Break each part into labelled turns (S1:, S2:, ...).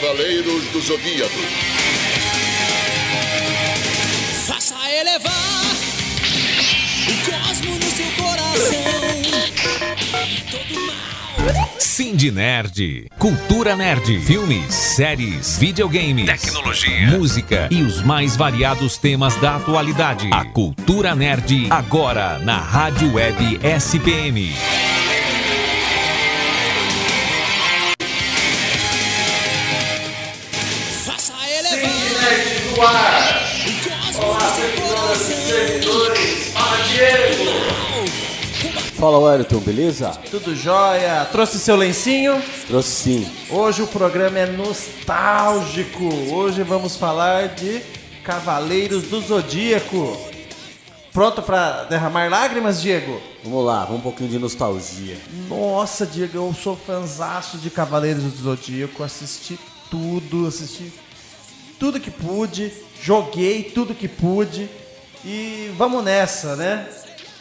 S1: Cavaleiros do Zodíaco.
S2: Faça elevar o cosmo no seu coração. Todo mal.
S3: Cindy Nerd, Cultura Nerd, filmes, séries, videogames, tecnologia, música e os mais variados temas da atualidade. A Cultura Nerd agora na Rádio Web SPM.
S4: Fala
S5: Wellington, beleza?
S4: Tudo jóia? Trouxe seu lencinho?
S5: Trouxe sim.
S4: Hoje o programa é nostálgico. Hoje vamos falar de Cavaleiros do Zodíaco. Pronto pra derramar lágrimas, Diego?
S5: Vamos lá, vamos um pouquinho de nostalgia.
S4: Nossa, Diego, eu sou fanzaço de Cavaleiros do Zodíaco. Assisti tudo, assisti tudo que pude, joguei tudo que pude. E vamos nessa, né?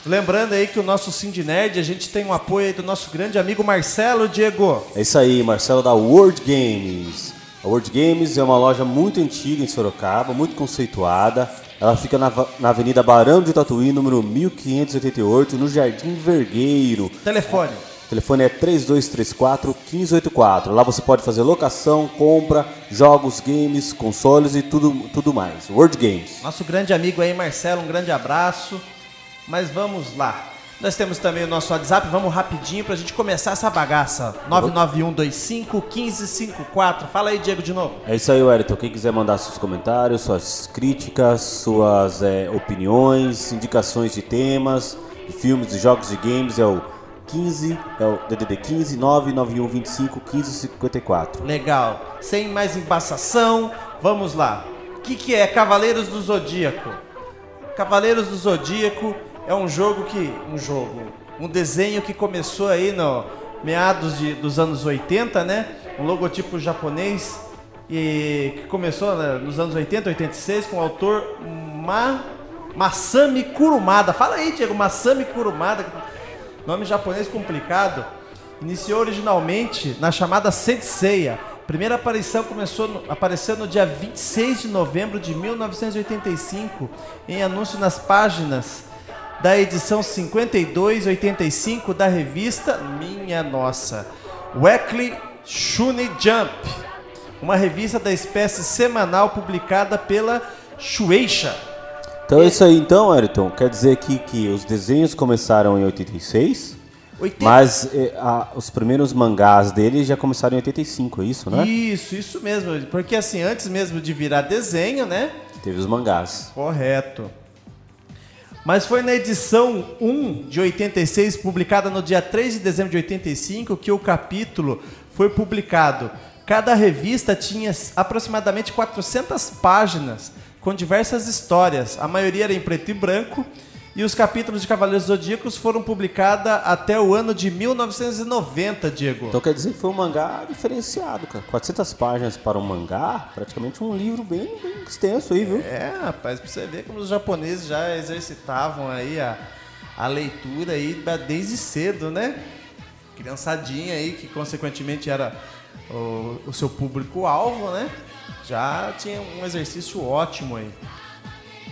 S4: Lembrando aí que o nosso Cindy Nerd, a gente tem o apoio aí do nosso grande amigo Marcelo Diego.
S5: É isso aí, Marcelo da World Games. A World Games é uma loja muito antiga em Sorocaba, muito conceituada. Ela fica na, na Avenida Barão de Tatuí, número 1588, no Jardim Vergueiro.
S4: Telefone.
S5: O telefone é 3234 1584. Lá você pode fazer locação, compra, jogos, games, consoles e tudo, tudo mais. World Games.
S4: Nosso grande amigo aí, Marcelo, um grande abraço. Mas vamos lá. Nós temos também o nosso WhatsApp, vamos rapidinho pra gente começar essa bagaça. 991251554. Fala aí, Diego, de novo.
S5: É isso aí, Wellington. Quem quiser mandar seus comentários, suas críticas, suas é, opiniões, indicações de temas, de filmes, de jogos, de games, é o 15, é o DDD 15 991 25 15 54.
S4: Legal. Sem mais embaçação, vamos lá. O que, que é Cavaleiros do Zodíaco? Cavaleiros do Zodíaco é um jogo que. Um jogo. Um desenho que começou aí no meados de, dos anos 80, né? Um logotipo japonês e que começou né, nos anos 80, 86 com o autor Ma, Masami Kurumada. Fala aí, Diego, Masami Kurumada. Nome japonês complicado. Iniciou originalmente na chamada Senseiya. Primeira aparição começou no, apareceu no dia 26 de novembro de 1985 em anúncio nas páginas da edição 5285 da revista Minha Nossa, Weekly Shuni Jump, uma revista da espécie semanal publicada pela Shueisha.
S5: Então é isso aí, então, Wellington. Quer dizer aqui que os desenhos começaram em 86,
S4: 80
S5: mas é, a- os primeiros mangás dele já começaram em 85, é isso, né?
S4: Isso, isso mesmo. Porque assim, antes mesmo de virar desenho, né?
S5: Teve os mangás.
S4: Correto. Mas foi na edição 1 de 86, publicada no dia 3 de dezembro de 85, que o capítulo foi publicado. Cada revista tinha aproximadamente 400 páginas, com diversas histórias. A maioria era em preto e branco. E os capítulos de Cavaleiros Zodíacos foram publicados até o ano de 1990, Diego.
S5: Então quer dizer que foi um mangá diferenciado, cara. 400 páginas para um mangá, praticamente um livro bem, bem extenso aí, viu?
S4: É, rapaz, pra você ver como os japoneses já exercitavam aí a, a leitura aí desde cedo, né? Criançadinha aí, que consequentemente era o, o seu público-alvo, né? Já tinha um exercício ótimo aí.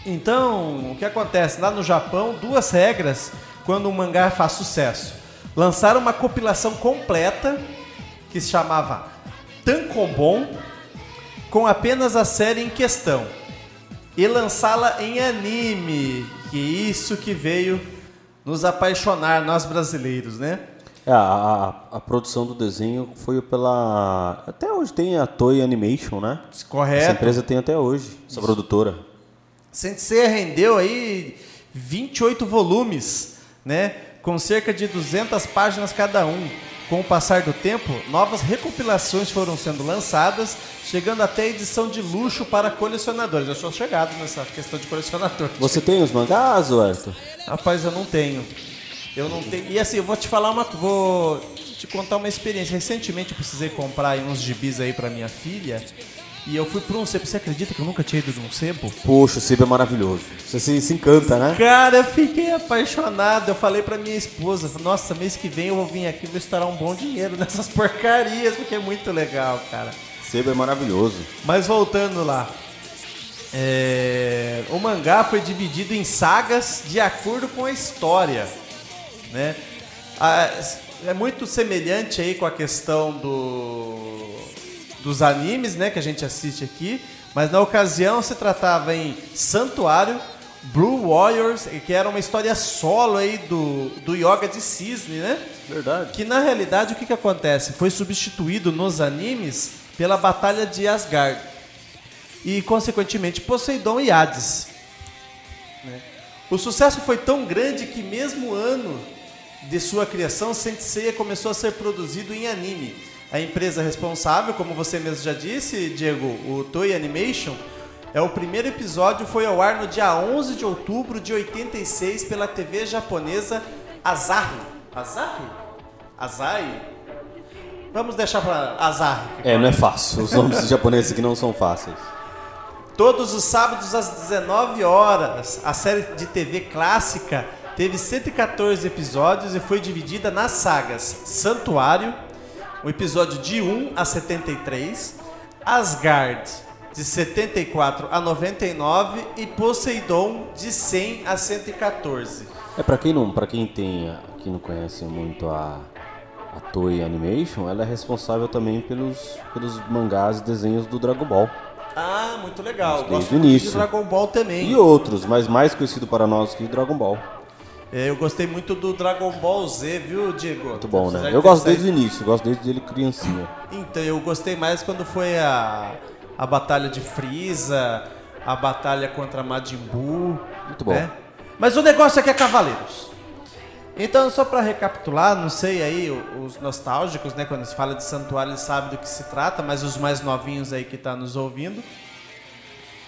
S4: Então, o que acontece? Lá no Japão, duas regras quando um mangá faz sucesso. Lançaram uma compilação completa que se chamava Tankobon, com apenas a série em questão e lançá-la em anime. Que isso que veio nos apaixonar, nós brasileiros, né?
S5: É, a, a- a produção do desenho foi pela. Até hoje tem a Toei Animation, né? Essa
S4: Correto.
S5: empresa tem até hoje, essa produtora.
S4: Sensei rendeu aí 28 volumes, né? Com cerca de 200 páginas cada um. Com o passar do tempo, novas recompilações foram sendo lançadas, chegando até a edição de luxo para colecionadores. Eu sou chegado nessa questão de colecionadores.
S5: Você tem os mangás, Wellington?
S4: Rapaz, eu não tenho. Eu não tenho. E assim, eu vou te falar uma. Vou te contar uma experiência. Recentemente eu precisei comprar uns gibis aí pra minha filha. E eu fui pra um sebo. Você acredita que eu nunca tinha ido num sebo?
S5: Poxa, o Sebo é maravilhoso. Você se, se encanta, né?
S4: Cara, eu fiquei apaixonado. Eu falei pra minha esposa: Nossa, mês que vem eu vou vir aqui e vou estourar um bom dinheiro nessas porcarias, porque é muito legal, cara.
S5: Sebo é maravilhoso.
S4: Mas voltando lá. é, o mangá foi dividido em sagas de acordo com a história. Né? Ah, é muito semelhante aí com a questão do, dos animes né, que a gente assiste aqui. Mas na ocasião se tratava em Santuário, Blue Warriors, que era uma história solo aí do, do Yoga de Cisne, né?
S5: Verdade.
S4: Que na realidade o que, que acontece? Foi substituído nos animes pela Batalha de Asgard. E consequentemente Poseidon e Hades. né? O sucesso foi tão grande que mesmo ano de sua criação, Saint Seiya começou a ser produzido em anime. A empresa responsável, como você mesmo já disse, Diego, o Toei Animation, é o primeiro episódio foi ao ar no dia 11 de outubro de 86 pela TV japonesa Asahi. Asahi? Asahi? Vamos deixar para Asahi.
S5: É, não é fácil. Os nomes japoneses aqui não são fáceis.
S4: Todos os sábados às 19 horas, a série de TV clássica teve 114 episódios e foi dividida nas sagas Santuário, o episódio de 1 a 73, Asgard de 74 a 99 e Poseidon de 100 a 114.
S5: É para quem não, para quem tem, quem não conhece muito a a Toei Animation, ela é responsável também pelos pelos mangás e desenhos do Dragon Ball.
S4: Ah, muito legal.
S5: Desde
S4: Gosto
S5: o
S4: muito
S5: início.
S4: de Dragon Ball também.
S5: E outros, mas mais conhecido para nós que Dragon Ball.
S4: É, Eu gostei muito do Dragon Ball Z, viu, Diego?
S5: Muito bom, né? Eu gosto desde o início, gosto desde ele criancinha.
S4: Então, eu gostei mais quando foi a, a batalha de Frieza, a batalha contra Majin Buu.
S5: Muito bom.
S4: né? Mas o negócio aqui é Cavaleiros. Então, só para recapitular, não sei aí, os nostálgicos, né, quando se fala de Santuário, eles sabem do que se trata, mas os mais novinhos aí que tá nos ouvindo.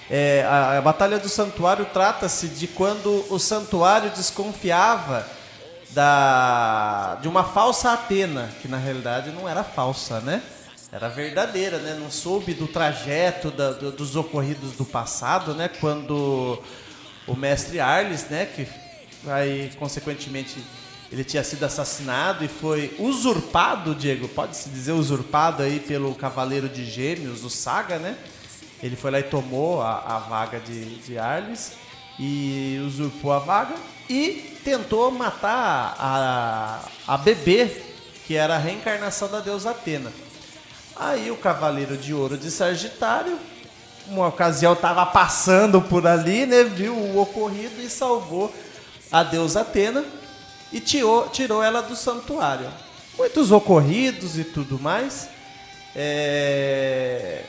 S4: É, a, a Batalha do Santuário trata-se de quando o Santuário desconfiava da, de uma falsa Atena, que na realidade não era falsa, né? Era verdadeira, né? Não soube do trajeto da- do- dos ocorridos do passado, né? Quando o mestre Arles, né? Que aí, consequentemente, ele tinha sido assassinado e foi usurpado, Diego, pode-se dizer usurpado aí pelo Cavaleiro de Gêmeos, o Saga, né? Ele foi lá e tomou a, a vaga de, de Arles e usurpou a vaga e tentou matar a, a bebê, que era a reencarnação da deusa Atena. Aí o Cavaleiro de Ouro de Sagitário, uma ocasião estava passando por ali, né, viu o ocorrido e salvou a deusa Atena e tirou, tirou ela do santuário. Muitos ocorridos e tudo mais. É,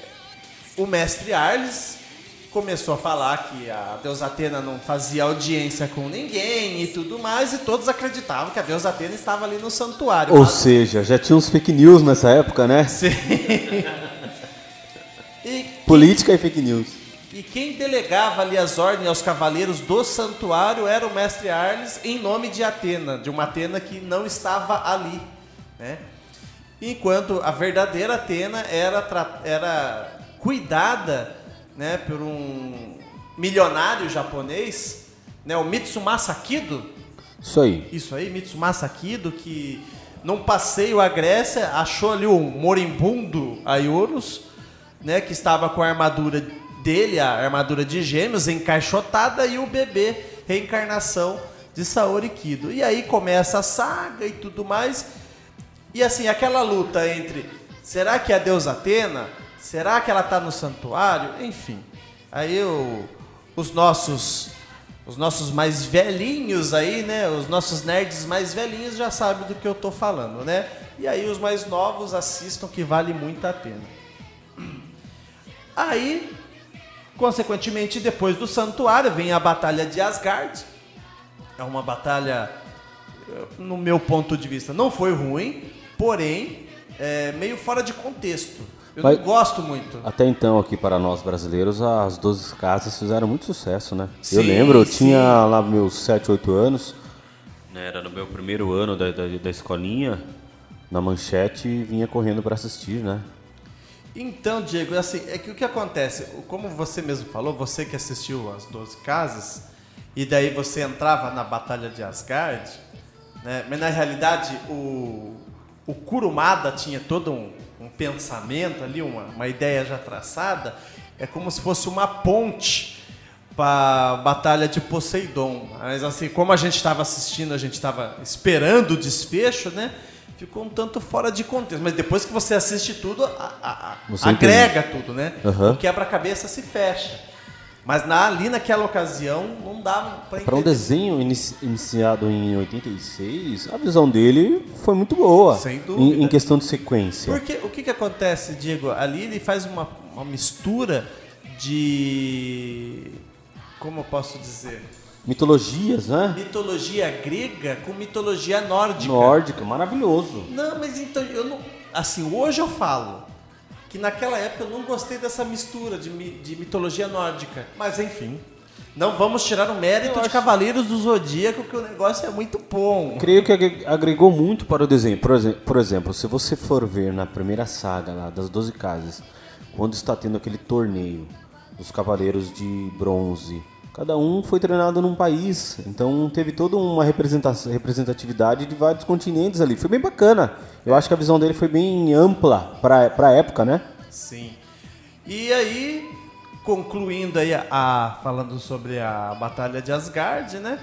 S4: o mestre Arles começou a falar que a deusa Atena não fazia audiência com ninguém e tudo mais, e todos acreditavam que a deusa Atena estava ali no santuário.
S5: Ou
S4: Mas-
S5: seja, já tinha uns fake news nessa época, né?
S4: Sim. e,
S5: Política e fake news.
S4: e quem delegava ali as ordens aos cavaleiros do santuário era o mestre Arles em nome de Atena, de uma Atena que não estava ali, né? Enquanto a verdadeira Atena era, tra- era cuidada né, por um milionário japonês, né, o Mitsumasa Kido,
S5: Isso aí.
S4: isso aí, Mitsumasa Kido, que num passeio à Grécia achou ali um moribundo Aiorus, né, que estava com a armadura dele, a armadura de gêmeos, encaixotada, e o bebê, reencarnação de Saori Kido. E aí começa a saga e tudo mais. E assim, aquela luta entre será que é a deusa Atena? Será que ela está no santuário? Enfim. Aí os nossos os nossos mais velhinhos aí, né? Os nossos nerds mais velhinhos já sabem do que eu tô falando, né? E aí os mais novos assistam que vale muito a pena. Aí, consequentemente, depois do santuário vem a batalha de Asgard. É uma batalha, eh, no meu ponto de vista, não foi ruim, porém, é meio fora de contexto. Eu não gosto muito.
S5: Até então, aqui para nós brasileiros, as 12 casas fizeram muito sucesso, né? eu
S4: Sim,
S5: lembro, eu
S4: sim.
S5: tinha lá meus 7, 8 anos, né, era no meu primeiro ano da, da, da escolinha, na manchete e vinha correndo para assistir, né?
S4: Então, Diego, assim, é que o que acontece, como você mesmo falou, você que assistiu as 12 casas, e daí você entrava na Batalha de Asgard, né? Mas na realidade o, o Kurumada tinha todo um pensamento ali, uma, uma ideia já traçada, é como se fosse uma ponte para a batalha de Poseidon. Mas assim, como a gente estava assistindo, a gente estava esperando o desfecho, né? Ficou um tanto fora de contexto. Mas depois que você assiste tudo, a- a- agrega tudo, né?
S5: Aham.
S4: O quebra-cabeça se fecha. Mas na- ali naquela ocasião não dava para
S5: Para um desenho inici- iniciado em 86, a visão dele foi muito boa.
S4: Sem
S5: Em,
S4: dúvida.
S5: em questão de sequência.
S4: Porque o que, que acontece, Diego? Ali ele faz uma, uma mistura de. Como eu posso dizer?
S5: Mitologias, né?
S4: Mitologia grega com mitologia nórdica.
S5: Nórdica, maravilhoso.
S4: Não, mas então eu não. Assim, hoje eu falo que naquela época eu não gostei dessa mistura de, de mitologia nórdica. Mas enfim. Não vamos tirar o mérito de Cavaleiros do Zodíaco, que o negócio é muito bom.
S5: Creio que agre- agregou muito para o desenho. Por, exe- por exemplo, se você for ver na primeira saga lá das 12 casas, quando está tendo aquele torneio dos cavaleiros de bronze, cada um foi treinado num país, então teve toda uma representatividade de vários continentes ali. Foi bem bacana. Eu acho que a visão dele foi bem ampla para a época, né?
S4: Sim. E aí, concluindo aí a, falando sobre a batalha de Asgard, né?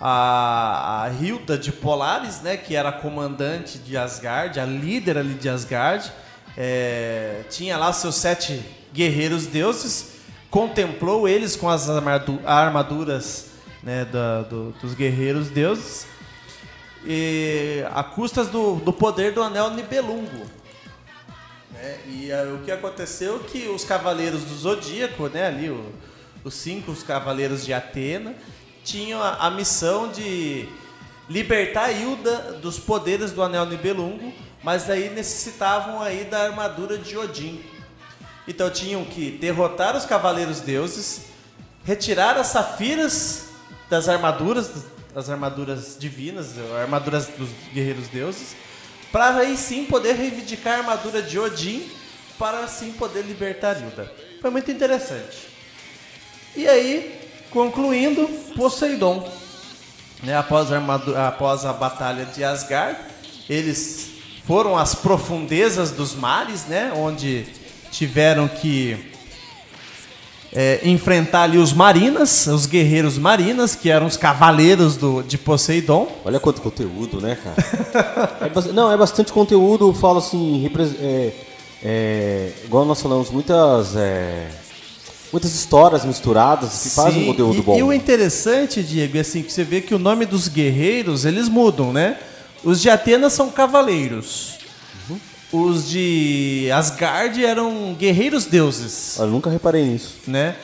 S4: A, a Hilda de Polaris, né, que era a comandante de Asgard, a líder ali de Asgard, é, tinha lá seus sete guerreiros deuses, contemplou eles com as armadu- armaduras né, da- do- dos guerreiros deuses, e a custas do, do poder do anel Nibelungo. né? E ah, o que aconteceu é que os cavaleiros do Zodíaco, né, ali, o- os cinco os cavaleiros de Atena, tinham a, a missão de libertar Hilda dos poderes do anel Nibelungo, mas aí necessitavam aí da armadura de Odin. Então tinham que derrotar os cavaleiros deuses, retirar as safiras das armaduras, das armaduras divinas, armaduras dos guerreiros deuses, para aí sim poder reivindicar a armadura de Odin, para assim poder libertar Hilda. Foi muito interessante. E aí, concluindo, Poseidon. Né, após, a armadu- após a batalha de Asgard, eles foram às profundezas dos mares, né, onde tiveram que é, enfrentar ali os marinas, os guerreiros marinas, que eram os cavaleiros do, de Poseidon.
S5: Olha quanto conteúdo, né, cara? É não, é bastante conteúdo, eu falo assim, é, é, igual nós falamos, muitas, é, muitas histórias misturadas que fazem um
S4: Sim,
S5: conteúdo
S4: e,
S5: bom.
S4: E o interessante, Diego, é assim, que você vê que o nome dos guerreiros, eles mudam, né? Os de Atenas são cavaleiros. Os de Asgard eram guerreiros deuses,
S5: Eu nunca reparei nisso.
S4: né?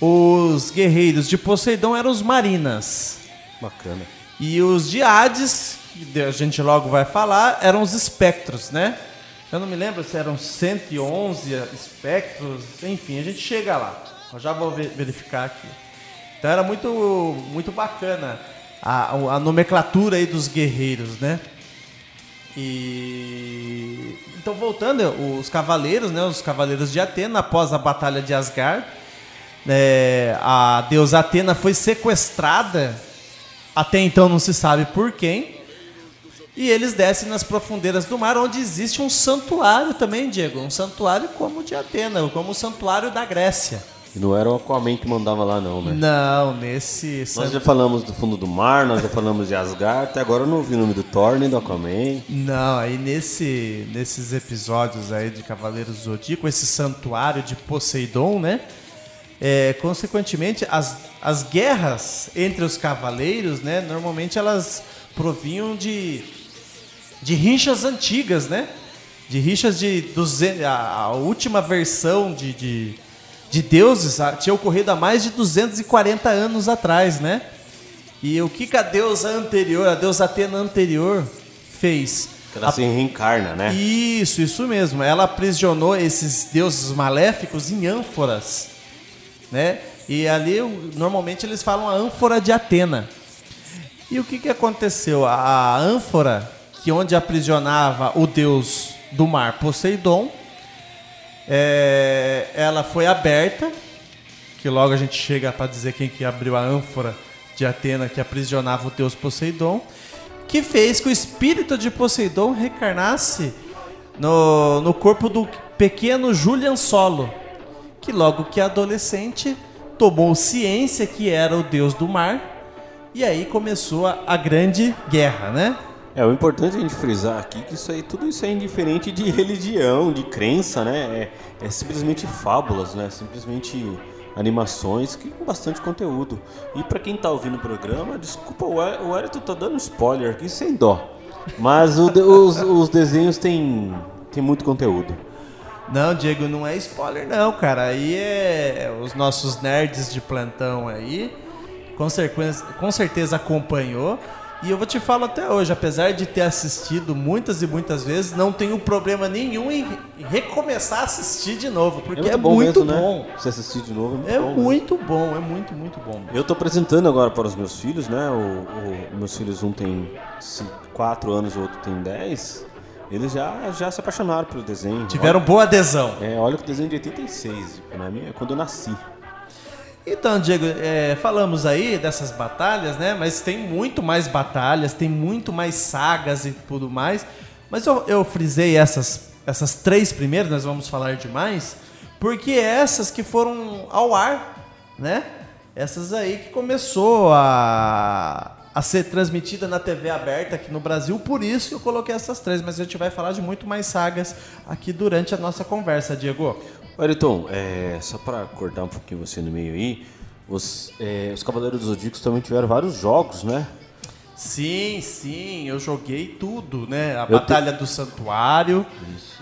S4: Os guerreiros de Poseidon eram os marinas.
S5: Bacana.
S4: E os de Hades, que a gente logo vai falar, eram os espectros, né? Eu não me lembro se eram 111 espectros, enfim, a gente chega lá. Eu já vou ve- verificar aqui. Então era muito, muito bacana a, a nomenclatura aí dos guerreiros, né? E então voltando, os cavaleiros, né, os cavaleiros de Atena após a batalha de Asgard, é, a deusa Atena foi sequestrada, até então não se sabe por quem, e eles descem nas profundezas do mar, onde existe um santuário também, Diego, um santuário como o de Atena, como o santuário da Grécia.
S5: E não era o Aquaman que mandava lá, não, né?
S4: Não, nesse
S5: Nós já falamos do fundo do mar, nós já falamos de Asgard, até agora eu não ouvi o nome do Thor nem do Aquaman.
S4: Não, aí nesse, nesses episódios aí de Cavaleiros do Zodíaco, esse santuário de Poseidon, né? É, consequentemente, as, as guerras entre os cavaleiros, né? Normalmente elas provinham de, de rinchas antigas, né? De rixas de... 200, a, a última versão de, de, de deuses ah, tinha ocorrido há mais de 240 anos atrás, né? E o que, que a deusa anterior, a deusa Atena anterior, fez?
S5: Ela se reencarna, né?
S4: Isso, isso mesmo. Ela aprisionou esses deuses maléficos em ânforas, né? E ali, normalmente, eles falam a ânfora de Atena. E o que, que aconteceu? A, a ânfora, que onde aprisionava o deus do mar, Poseidon, é, ela foi aberta, que logo a gente chega para dizer quem que abriu a ânfora de Atena que aprisionava o deus Poseidon, que fez que o espírito de Poseidon reencarnasse no, no corpo do pequeno Julian Solo, que logo que adolescente tomou ciência que era o deus do mar e aí começou a, a grande guerra, né?
S5: É, o importante é a gente frisar aqui que isso aí, tudo isso é indiferente de religião, de crença, né? É, é simplesmente fábulas, né? Simplesmente animações que com bastante conteúdo. E pra quem tá ouvindo o programa, desculpa, o Hé- o Hélito tá dando spoiler aqui sem dó. Mas o os, os desenhos têm, têm muito conteúdo.
S4: Não, Diego, não é spoiler não, cara. Aí é os nossos nerds de plantão aí, com certeza, com certeza acompanhou. E eu vou te falar até hoje, apesar de ter assistido muitas e muitas vezes, não tenho problema nenhum em recomeçar a assistir de novo, porque é, muito,
S5: mesmo,
S4: bom.
S5: né? Você assistir de novo é muito
S4: É
S5: bom. mesmo.
S4: muito bom, é muito, muito bom.
S5: Eu tô apresentando agora para os meus filhos, né? O, o- meus filhos, um tem 4 anos, o outro tem 10. Eles já, já se apaixonaram pelo desenho.
S4: Tiveram boa adesão.
S5: Olha, é, olha o desenho é de 86, tipo, na minha, quando eu nasci.
S4: Então, Diego, é, falamos aí dessas batalhas, né? Mas tem muito mais batalhas, tem muito mais sagas e tudo mais. Mas eu, eu frisei essas, essas três primeiras, nós vamos falar de mais, porque essas que foram ao ar, né? Essas aí que começou a, a ser transmitida na TV aberta aqui no Brasil, por isso que eu coloquei essas três. Mas a gente vai falar de muito mais sagas aqui durante a nossa conversa, Diego.
S5: Wellington, é, só para cortar um pouquinho você no meio aí, os, é, os Cavaleiros dos Zodíacos também tiveram vários jogos, né?
S4: Sim, sim, eu joguei tudo, né? A
S5: Eu
S4: Batalha do Santuário,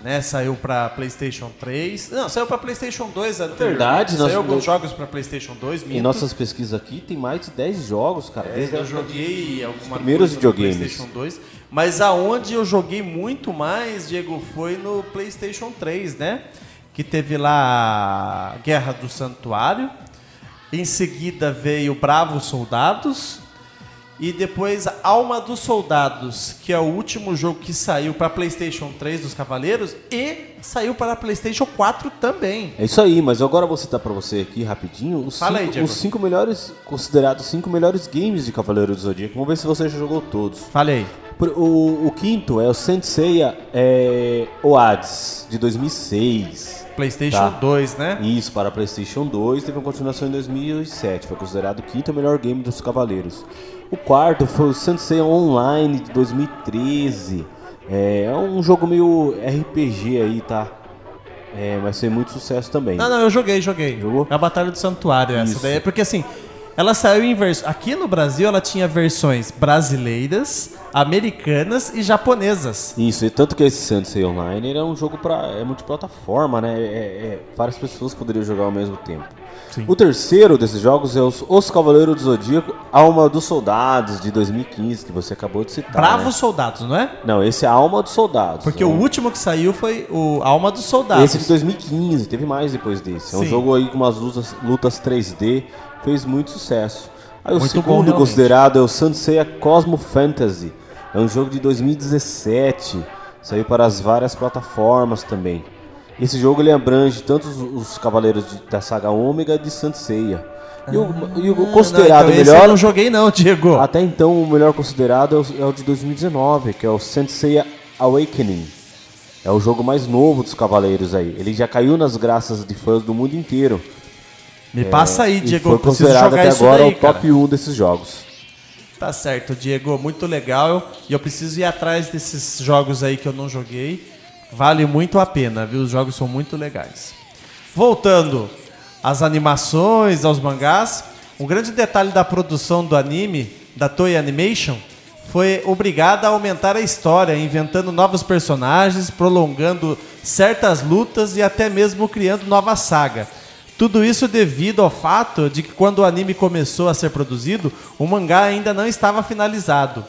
S4: né? Saiu pra PlayStation 3. Não, saiu pra PlayStation 2 anteriormente.
S5: Verdade,
S4: Saiu
S5: nós-
S4: alguns jogos pra PlayStation 2,
S5: Em
S4: minto.
S5: nossas pesquisas aqui tem mais de 10 jogos, cara.
S4: É, eu joguei alguma
S5: primeiros
S4: coisa
S5: videogames.
S4: PlayStation 2, mas aonde eu joguei muito mais, Diego, foi no PlayStation 3, né? Que teve lá a Guerra do Santuário. Em seguida veio Bravos Soldados. E depois Alma dos Soldados, que é o último jogo que saiu para PlayStation 3 dos Cavaleiros e saiu para PlayStation 4 também.
S5: É isso aí, mas agora vou citar pra você aqui rapidinho os,
S4: Fala aí,
S5: cinco,
S4: Diego.
S5: os cinco melhores, considerados cinco melhores games de Cavaleiro do Zodíaco. Vamos ver se você já jogou todos.
S4: Falei.
S5: O, o quinto é o Senseiya é, Oades, de 2006.
S4: PlayStation
S5: Tá.
S4: 2, né?
S5: Isso, para PlayStation 2, teve uma continuação em 2007. Foi considerado o quinto melhor game dos Cavaleiros. O quarto foi o Senseiya Online, de 2013. É, é um jogo meio RPG aí, tá? É, mas foi muito sucesso também.
S4: Não, não, eu joguei, joguei.
S5: Jogou?
S4: É a Batalha do Santuário, essa
S5: Isso.
S4: daí. É Porque assim, ela saiu em vers... Aqui no Brasil, ela tinha versões brasileiras, americanas e japonesas.
S5: Isso, e tanto que esse Sensei Online ele é um jogo para é multiplataforma, né? É, é- várias pessoas poderiam jogar ao mesmo tempo.
S4: Sim.
S5: O terceiro desses jogos é os, os Cavaleiros do Zodíaco, Alma dos Soldados, de 2015, que você acabou de citar.
S4: Bravos
S5: né?
S4: Soldados, não é?
S5: Não, esse é Alma dos Soldados.
S4: Porque
S5: né?
S4: o último que saiu foi o Alma dos Soldados.
S5: Esse de 2015, teve mais depois desse. É um
S4: Sim.
S5: jogo aí com umas lutas, lutas 3D, fez muito sucesso. Aí o
S4: Muito bom,
S5: segundo
S4: realmente.
S5: considerado é o Sanseiya Cosmo Fantasy. É um jogo de 2017, saiu para as várias plataformas também. Esse jogo ele abrange tanto os, os cavaleiros de- da saga Ômega de Sanseiya. E o, e o
S4: Ah,
S5: considerado
S4: não, então
S5: melhor
S4: eu não joguei não, Diego.
S5: até então, o melhor considerado é o, é o de 2019, que é o Senseiya Awakening. É o jogo mais novo dos Cavaleiros aí. Ele já caiu nas graças de fãs do mundo inteiro.
S4: Me passa aí, Diego.
S5: foi considerado até agora
S4: daí,
S5: o top
S4: cara.
S5: 1 desses jogos.
S4: Tá certo, Diego, muito legal. E eu preciso ir atrás desses jogos aí que eu não joguei. Vale muito a pena, viu? Os jogos são muito legais. Voltando às animações, aos mangás, um grande detalhe da produção do anime, da Toei Animation, foi obrigada a aumentar a história, inventando novos personagens, prolongando certas lutas e até mesmo criando nova saga. Tudo isso devido ao fato de que quando o anime começou a ser produzido, o mangá ainda não estava finalizado.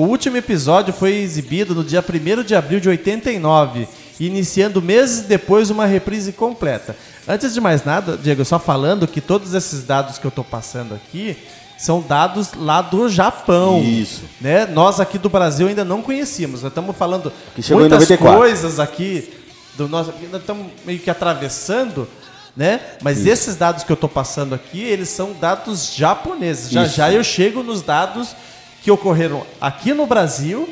S4: O último episódio foi exibido no dia 1 de abril de 89, iniciando meses depois uma reprise completa. Antes de mais nada, Diego, só falando que todos esses dados que eu estou passando aqui são dados lá do Japão.
S5: Isso.
S4: Né? Nós aqui do Brasil ainda não conhecíamos. Nós estamos falando muitas
S5: 94.
S4: coisas aqui do nosso, nós estamos meio que atravessando, né? Mas esses dados que eu estou passando aqui, eles são dados japoneses. Já
S5: Isso.
S4: já eu chego nos dados que ocorreram aqui no Brasil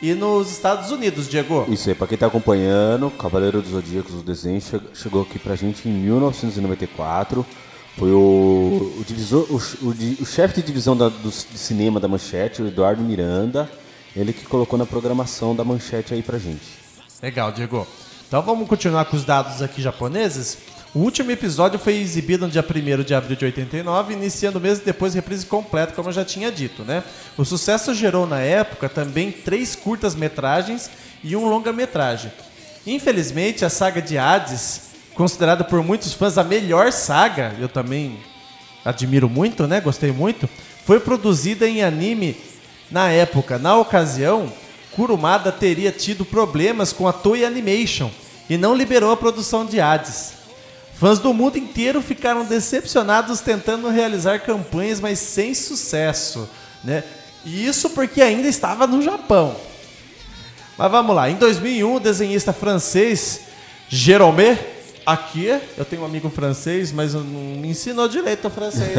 S4: e nos Estados Unidos, Diego.
S5: Isso aí, pra quem tá acompanhando, Cavaleiro dos Zodíacos, o desenho che- chegou aqui pra gente em 1994. Foi o, o, divisor, o, o o chefe de divisão da- do, de cinema da Manchete, o Eduardo Miranda, ele que colocou na programação da Manchete aí pra gente.
S4: Legal, Diego. Então vamos continuar com os dados aqui japoneses. O último episódio foi exibido no dia 1 de abril de 89, iniciando o mês depois reprise completa, como eu já tinha dito, né? O sucesso gerou na época também três curtas-metragens e um longa-metragem. Infelizmente, a saga de Hades, considerada por muitos fãs a melhor saga, eu também admiro muito, né? Gostei muito. Foi produzida em anime na época. Na ocasião, Kurumada teria tido problemas com a Toei Animation e não liberou a produção de Hades. Fãs do mundo inteiro ficaram decepcionados tentando realizar campanhas, mas sem sucesso, né? E isso porque ainda estava no Japão. Mas vamos lá. Em 2001, o desenhista francês Jérôme aqui, eu tenho um amigo francês, mas não me ensinou direito o francês,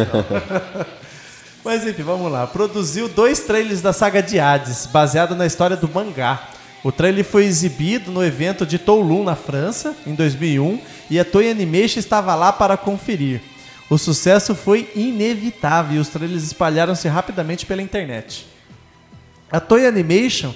S4: mas enfim, vamos lá. Produziu dois trailers da saga de Hades, baseado na história do mangá. O trailer foi exibido no evento de Toulon, na França, em 2001, e a Toei Animation estava lá para conferir. O sucesso foi inevitável e os trailers espalharam-se rapidamente pela internet. A Toei Animation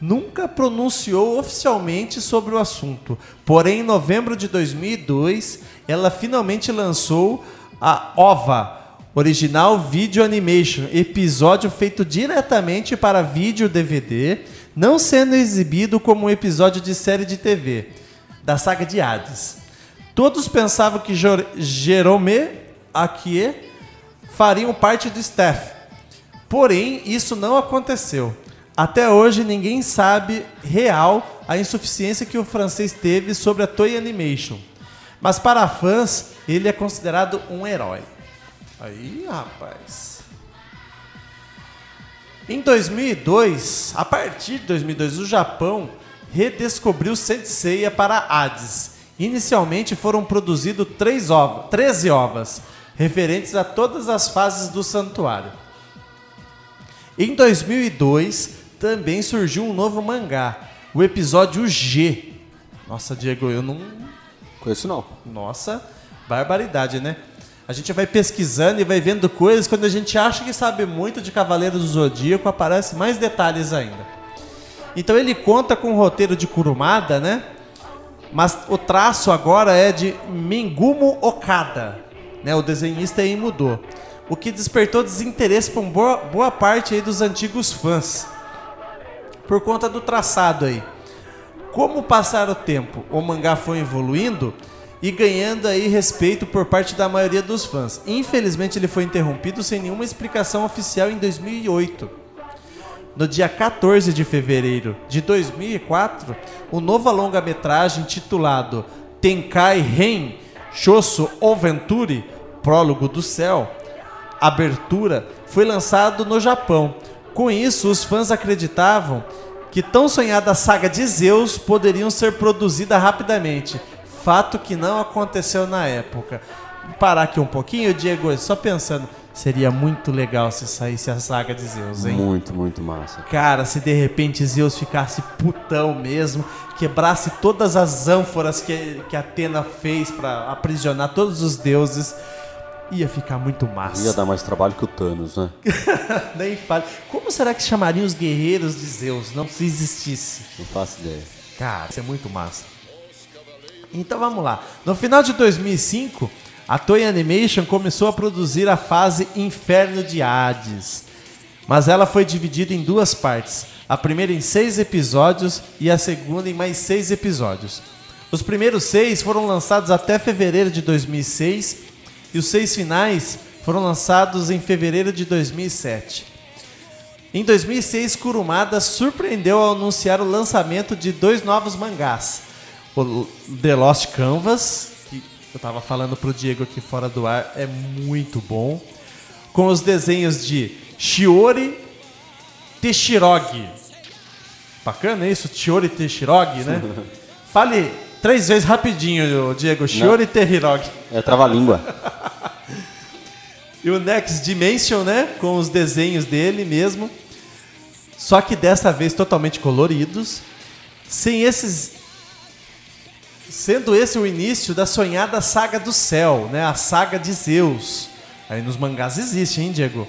S4: nunca pronunciou oficialmente sobre o assunto, porém em novembro de 2002 ela finalmente lançou a OVA, Original Video Animation, episódio feito diretamente para vídeo DVD, não sendo exibido como um episódio de série de TV da saga de Hades. Todos pensavam que Jor- Jerome Akie fariam parte do staff, Porém, isso não aconteceu. Até hoje, ninguém sabe real a insuficiência que o francês teve sobre a Toei Animation. Mas para fãs, ele é considerado um herói. Aí, rapaz. Em 2002, a partir de 2002, o Japão redescobriu Senseiya para Hades. Inicialmente foram produzidos três ovas, 13 ovas, referentes a todas as fases do santuário. Em 2002, também surgiu um novo mangá, o episódio G. Nossa, Diego, eu não.
S5: Conheço não.
S4: Nossa, barbaridade, né? A gente vai pesquisando e vai vendo coisas. Quando a gente acha que sabe muito de Cavaleiros do Zodíaco, aparece mais detalhes ainda. Então ele conta com o roteiro de Kurumada, né? Mas o traço agora é de Mengumo Okada, né? O desenhista aí mudou. O que despertou desinteresse por boa, boa parte aí dos antigos fãs. Por conta do traçado aí. Como passar o tempo, o mangá foi evoluindo e ganhando aí respeito por parte da maioria dos fãs. Infelizmente ele foi interrompido sem nenhuma explicação oficial em 2008. No dia 14 de fevereiro de 2004, o novo longa-metragem titulado Tenkai Ren Shoso Oventuri, Prólogo do Céu, Abertura, foi lançado no Japão. Com isso, os fãs acreditavam que tão sonhada saga de Zeus poderiam ser produzida rapidamente, fato que não aconteceu na época. Vou parar aqui um pouquinho, Diego, só pensando, seria muito legal se saísse a saga de Zeus, hein?
S5: Muito, muito massa.
S4: Cara, se de repente Zeus ficasse putão mesmo, quebrasse todas as ânforas que, que Atena fez pra aprisionar todos os deuses, ia ficar muito massa.
S5: Ia dar mais trabalho que o Thanos, né?
S4: Nem fale. Como será que chamariam os guerreiros de Zeus? Não se existisse.
S5: Não faço ideia.
S4: Cara, isso é muito massa. Então vamos lá. No final de 2005, a Toei Animation começou a produzir a fase Inferno de Hades. Mas ela foi dividida em duas partes. A primeira em seis episódios e a segunda em mais seis episódios. Os primeiros seis foram lançados até fevereiro de 2006 e os seis finais foram lançados em fevereiro de 2007. Em 2006, Kurumada surpreendeu ao anunciar o lançamento de dois novos mangás. O The Lost Canvas, que eu tava falando pro Diego aqui fora do ar, é muito bom. Com os desenhos de Shiori Teshirogi. Bacana isso? Shiori Teshirogi, né? Fale três vezes rapidinho, Diego. Shiori Teshirogi.
S5: É trava-língua.
S4: E o Next Dimension, né? Com os desenhos dele mesmo. Só que dessa vez totalmente coloridos, sem esses sendo esse o início da sonhada saga do céu, né? A saga de Zeus. Aí nos mangás existe, hein, Diego?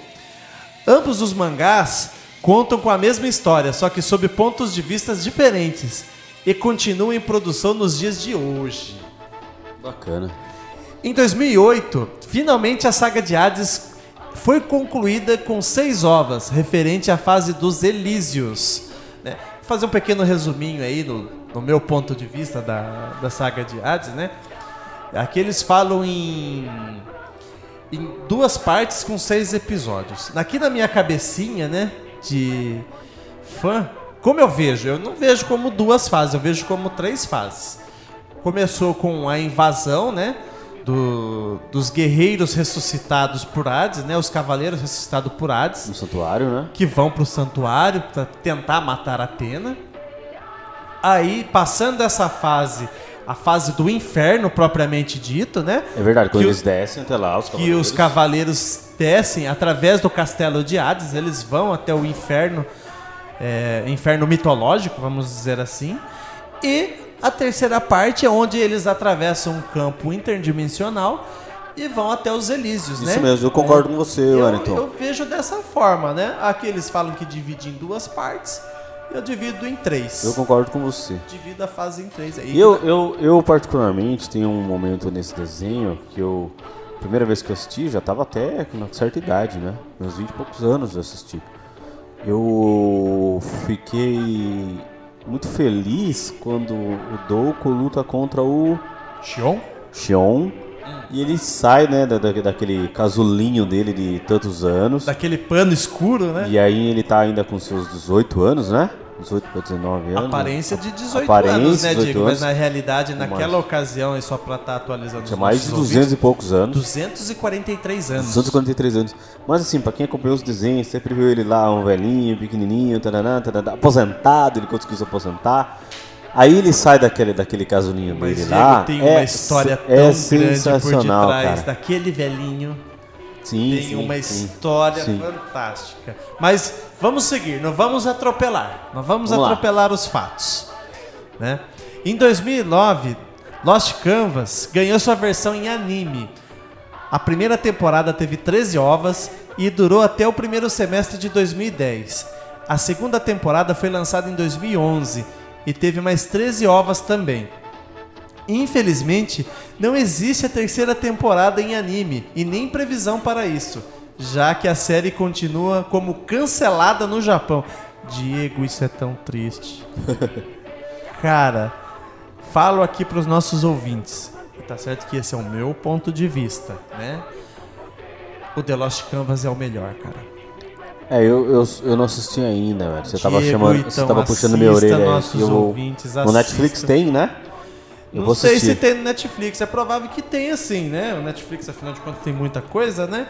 S4: Ambos os mangás contam com a mesma história, só que sob pontos de vistas diferentes e continuam em produção nos dias de hoje.
S5: Bacana.
S4: Em 2008, finalmente a saga de Hades foi concluída com seis ovas, referente à fase dos Elísios. Né? Vou fazer um pequeno resuminho aí no, no meu ponto de vista da, da saga de Hades, né? Aqui eles falam em, em duas partes com seis episódios. Aqui na minha cabecinha, né, de fã, como eu vejo? Eu não vejo como duas fases, eu vejo como três fases. Começou com a invasão, né? do- dos guerreiros ressuscitados por Hades, né? Os cavaleiros ressuscitados por Hades,
S5: No santuário, né?
S4: que vão pro santuário para tentar matar Atena. Aí, passando essa fase, a fase do inferno propriamente dito, né?
S5: É verdade, quando
S4: Que
S5: eles descem até lá, os
S4: que os cavaleiros descem através do castelo de Hades, eles vão até o inferno, é, inferno mitológico, vamos dizer assim. E a terceira parte é onde eles atravessam um campo interdimensional e vão até os Elísios, né?
S5: Isso mesmo, eu concordo com você,
S4: eu,
S5: Wellington.
S4: eu vejo dessa forma, né? Aqui eles falam que divide em duas partes, eu divido em três.
S5: Eu concordo com você.
S4: Divido a fase em três. Aí
S5: eu, eu, eu, particularmente, tenho um momento nesse desenho que eu. Primeira vez que eu assisti, já tava até com uma certa idade, né? Meus 20 e poucos anos eu assisti. Eu fiquei muito feliz quando o Douko luta contra o
S4: Xion?
S5: Xion. E ele sai, né, da, da- daquele casulinho dele de tantos anos.
S4: Daquele pano escuro, né?
S5: E aí ele tá ainda com seus 18 anos, né? 18 para 19 anos.
S4: Aparência de 18
S5: Aparência,
S4: anos, né,
S5: 18
S4: Diego?
S5: anos.
S4: Mas na realidade, naquela
S5: Mais.
S4: ocasião, e só pra estar atualizando os
S5: Tinha mais de
S4: nossos
S5: 200 e poucos anos.
S4: ouvintes, 243 anos.
S5: 243 anos. Mas assim, pra quem acompanhou os desenhos, sempre viu ele lá, um velhinho, pequenininho, taranã, taranã, aposentado, ele conseguiu se aposentar. Aí ele sai daquele, daquele casulinho
S4: Mas
S5: dele
S4: Diego
S5: lá.
S4: tem
S5: é
S4: uma história
S5: se- é
S4: tão grande por
S5: sensacional,
S4: detrás
S5: cara.
S4: daquele velhinho.
S5: Sim,
S4: Tem
S5: sim,
S4: uma
S5: sim.
S4: história
S5: Sim.
S4: fantástica. Mas vamos seguir, não vamos atropelar. Não vamos,
S5: Vamos lá.
S4: atropelar os fatos. Né? Em 2009, Lost Canvas ganhou sua versão em anime. A primeira temporada teve 13 ovas e durou até o primeiro semestre de 2010. A segunda temporada foi lançada em 2011 e teve mais 13 ovas também. Infelizmente, não existe a terceira temporada em anime e nem previsão para isso, já que a série continua como cancelada no Japão. Diego, isso é tão triste. Cara, falo aqui para os nossos ouvintes. e Tá certo que esse é o meu ponto de vista, né? O The Lost Canvas é o melhor, cara.
S5: É, eu, eu, eu não assisti ainda, velho. Você tava
S4: Diego,
S5: chamando.
S4: então
S5: você tava puxando minha orelha
S4: nossos
S5: Eu
S4: ouvintes,
S5: no. Netflix tem, né? Eu
S4: não sei
S5: assistir.
S4: se tem no Netflix, é provável que tenha sim, né? O Netflix, afinal de contas, tem muita coisa, né?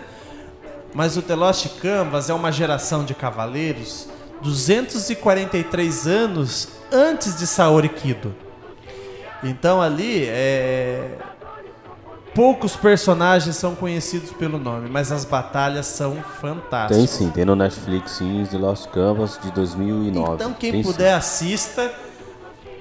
S4: Mas o The Lost Canvas é uma geração de cavaleiros 243 anos antes de Saori Kido. Então ali é. Poucos personagens são conhecidos pelo nome, mas as batalhas são fantásticas.
S5: Tem sim, tem no Netflix sim, The Lost Canvas de 2009.
S4: Então quem
S5: Tem sim.
S4: puder assista,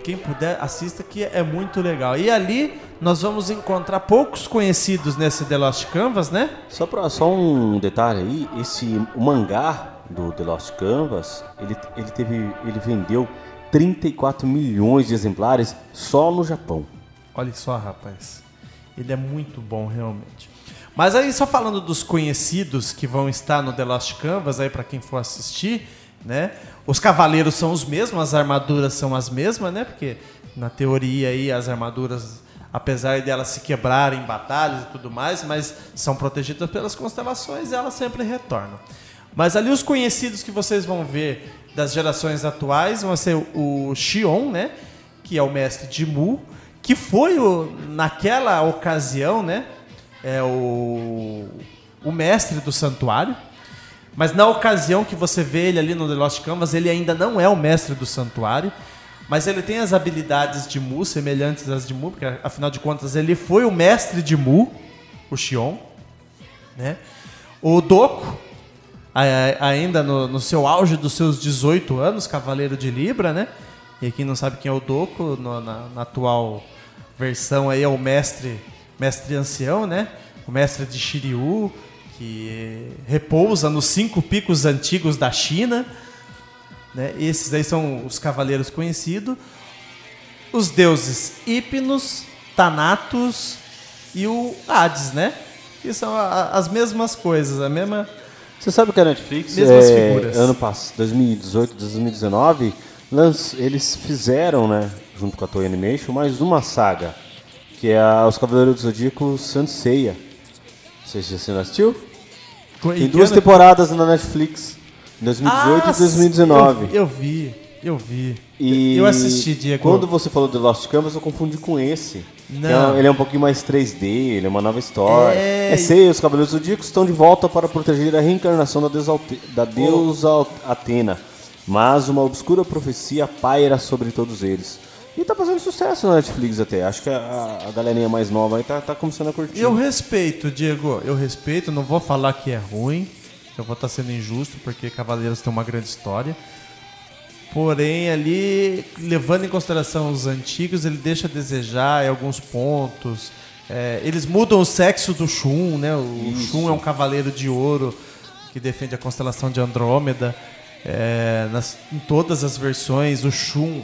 S4: quem puder assista que é muito legal. E ali nós vamos encontrar poucos conhecidos nesse The Lost Canvas, né?
S5: Só, pra, só um detalhe aí, esse o mangá do The Lost Canvas, ele, ele teve. ele vendeu 34 milhões de exemplares só no Japão.
S4: Olha só, rapaz. Ele é muito bom realmente. Mas aí só falando dos conhecidos que vão estar no The Lost Canvas aí para quem for assistir, né? Os cavaleiros são os mesmos, as armaduras são as mesmas, né? Porque na teoria aí as armaduras apesar de elas se quebrarem em batalhas e tudo mais, mas são protegidas pelas constelações e elas sempre retornam. Mas ali os conhecidos que vocês vão ver das gerações atuais vão ser o Xion, né? Que é o mestre de Mu, que foi o, naquela ocasião, né? É o, o mestre do santuário. Mas na ocasião que você vê ele ali no The Lost Canvas, ele ainda não é o mestre do santuário. Mas ele tem as habilidades de Mu, semelhantes às de Mu, porque afinal de contas ele foi o mestre de Mu, o Xion. Né? O Doku, ainda no, no seu auge dos seus 18 anos, Cavaleiro de Libra, né? E quem não sabe quem é o Doku, no- na, na atual versão aí é o mestre, mestre ancião, né? O mestre de Shiryu, que repousa nos cinco picos antigos da China. Né? Esses aí são os cavaleiros conhecidos. Os deuses Hipnos, Thanatos e o Hades, né? Que são a- as mesmas coisas, a mesma...
S5: Você sabe que a Netflix,
S4: Mesmas
S5: é,
S4: figuras.
S5: ano passado, 2018, 2019, lanç- eles fizeram, né, junto com a Toei Animation, mais uma saga, que é a Os Cavaleiros do Zodíaco Sanseiya. Você já assistiu? Tem duas temporadas na Netflix, em 2018
S4: Ah,
S5: e 2019.
S4: Eu, eu vi, eu vi.
S5: E
S4: eu assisti, Diego.
S5: Quando você falou do Lost Canvas, eu confundi com esse.
S4: Não.
S5: É ele é um pouquinho mais 3D, ele é uma nova história.
S4: É.
S5: É, sei, os Cavaleiros Zodíacos estão de volta para proteger a reencarnação da deusa, da deusa Atena. Mas uma obscura profecia paira sobre todos eles. E tá fazendo sucesso na Netflix até. Acho que a, a galerinha mais nova aí tá, tá começando a curtir.
S4: Eu respeito, Diego. Eu respeito, não vou falar que é ruim. Eu vou estar sendo injusto, porque Cavaleiros tem uma grande história. Porém, ali, levando em consideração os antigos, ele deixa a desejar em alguns pontos. É, eles mudam o sexo do Shun, né? O Shun é um cavaleiro de ouro que defende a constelação de Andrômeda. É, nas- em todas as versões, o Shun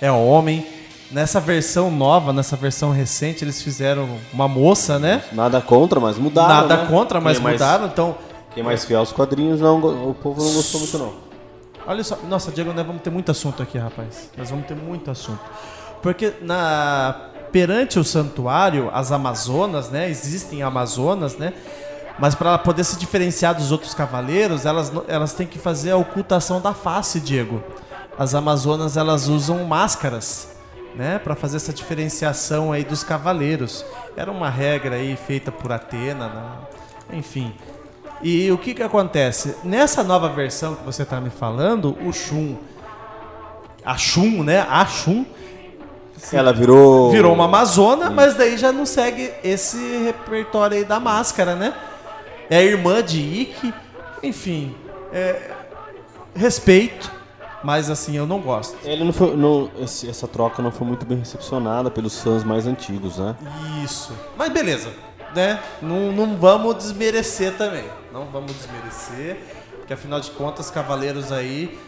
S4: é homem. Nessa versão nova, nessa versão recente, eles fizeram uma moça, né?
S5: Nada contra, mas mudaram.
S4: Nada
S5: né?
S4: contra, mas
S5: Quem é mais-
S4: mudaram. Então,
S5: Quem é mais fiel aos quadrinhos, não, o povo não gostou muito não.
S4: olha só. Nossa, Diego, nós vamos ter muito assunto aqui, rapaz. Nós vamos ter muito assunto. Porque na perante o santuário, as Amazonas, né? Existem Amazonas, né? Mas para ela poder se diferenciar dos outros cavaleiros, elas, elas têm que fazer a ocultação da face, Diego. As Amazonas, elas usam máscaras, né? Para fazer essa diferenciação aí dos cavaleiros. Era uma regra aí feita por Atena, né? enfim. E o que que acontece? Nessa nova versão que você tá me falando, o Shun, a Shun, né? A Shun
S5: Ela virou.
S4: virou uma Amazona, mas daí já não segue esse repertório aí da máscara, né? É irmã de Ikki, enfim, é, respeito, mas assim, eu não gosto.
S5: Ele não foi, não, esse- essa troca não foi muito bem recepcionada pelos fãs mais antigos, né?
S4: Isso. Mas beleza, né? Não, não vamos desmerecer também. Não vamos desmerecer, porque afinal de contas, Cavaleiros aí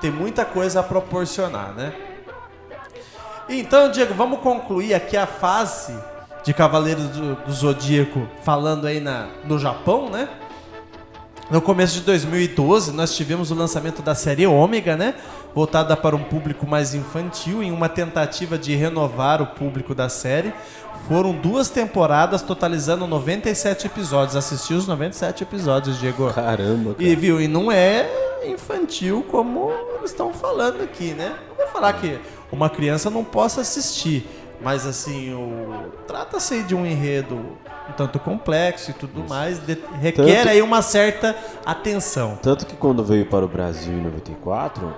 S4: tem muita coisa a proporcionar, né? Então, Diego, vamos concluir aqui a fase de Cavaleiros do, do Zodíaco falando aí na, no Japão, né? No começo de 2012, nós tivemos o lançamento da série Ômega, né? Voltada para um público mais infantil, em uma tentativa de renovar o público da série. Foram duas temporadas, totalizando 97 episódios. Assisti os 97 episódios, Diego.
S5: Caramba, cara.
S4: E viu, e não é infantil como eles estão falando aqui, né? Não vou falar que uma criança não possa assistir, mas assim, o trata-se de um enredo um tanto complexo e tudo mais, de- requer
S5: Tanto-
S4: aí uma certa atenção.
S5: Tanto que quando veio para o Brasil em 94,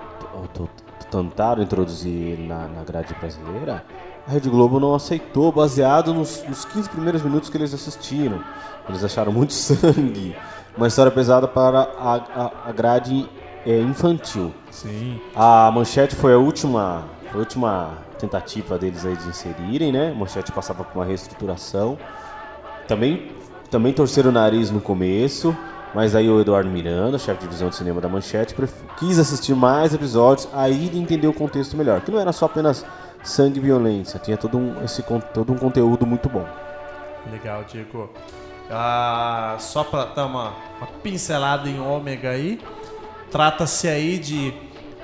S5: t- t- tentaram introduzir ele na, na grade brasileira, a Rede Globo não aceitou, baseado nos, nos 15 primeiros minutos que eles assistiram. Eles acharam muito sangue, uma história pesada para a, a, a grade é, infantil.
S4: Sim.
S5: A Manchete foi a última, foi a última tentativa deles aí de inserirem, né? A Manchete passava por uma reestruturação. Também, também torceram o nariz no começo, mas aí o Eduardo Miranda, chefe de divisão de cinema da Manchete, quis assistir mais episódios, aí ele entendeu o contexto melhor. Que não era só apenas sangue e violência, tinha todo um, esse, todo um conteúdo muito bom.
S4: Legal, Diego. Ah, só para dar uma, uma pincelada em ômega aí, trata-se aí de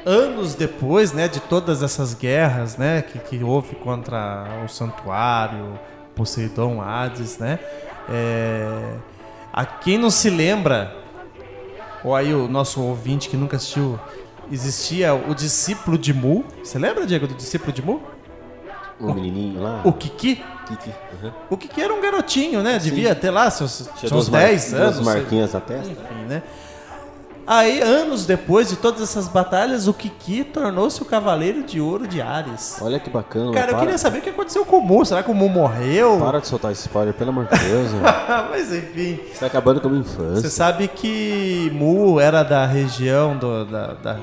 S4: anos depois, né, de todas essas guerras, né, que, que houve contra o santuário, Poseidon, Hades, né, é, a quem não se lembra, ou aí o nosso ouvinte que nunca assistiu, existia o discípulo de Mu, você lembra, Diego, do discípulo de Mu?
S5: O menininho lá.
S4: O Kiki?
S5: Kiki, uhum.
S4: O Kiki era um garotinho, né? Devia ter lá seus,
S5: Tinha
S4: seus
S5: duas mar-
S4: 10 anos.
S5: duas marquinhas na testa.
S4: Enfim, né? Aí, anos depois de todas essas batalhas, o Kiki tornou-se o Cavaleiro de Ouro de Ares.
S5: Olha que bacana.
S4: Cara, eu
S5: para,
S4: queria saber o que aconteceu com o Mu. Será que o Mu morreu?
S5: Para de soltar esse spoiler, pelo amor de Deus. mano.
S4: Mas enfim.
S5: Você tá acabando com a minha
S4: Você
S5: infância.
S4: sabe que Mu era da região do, da, da-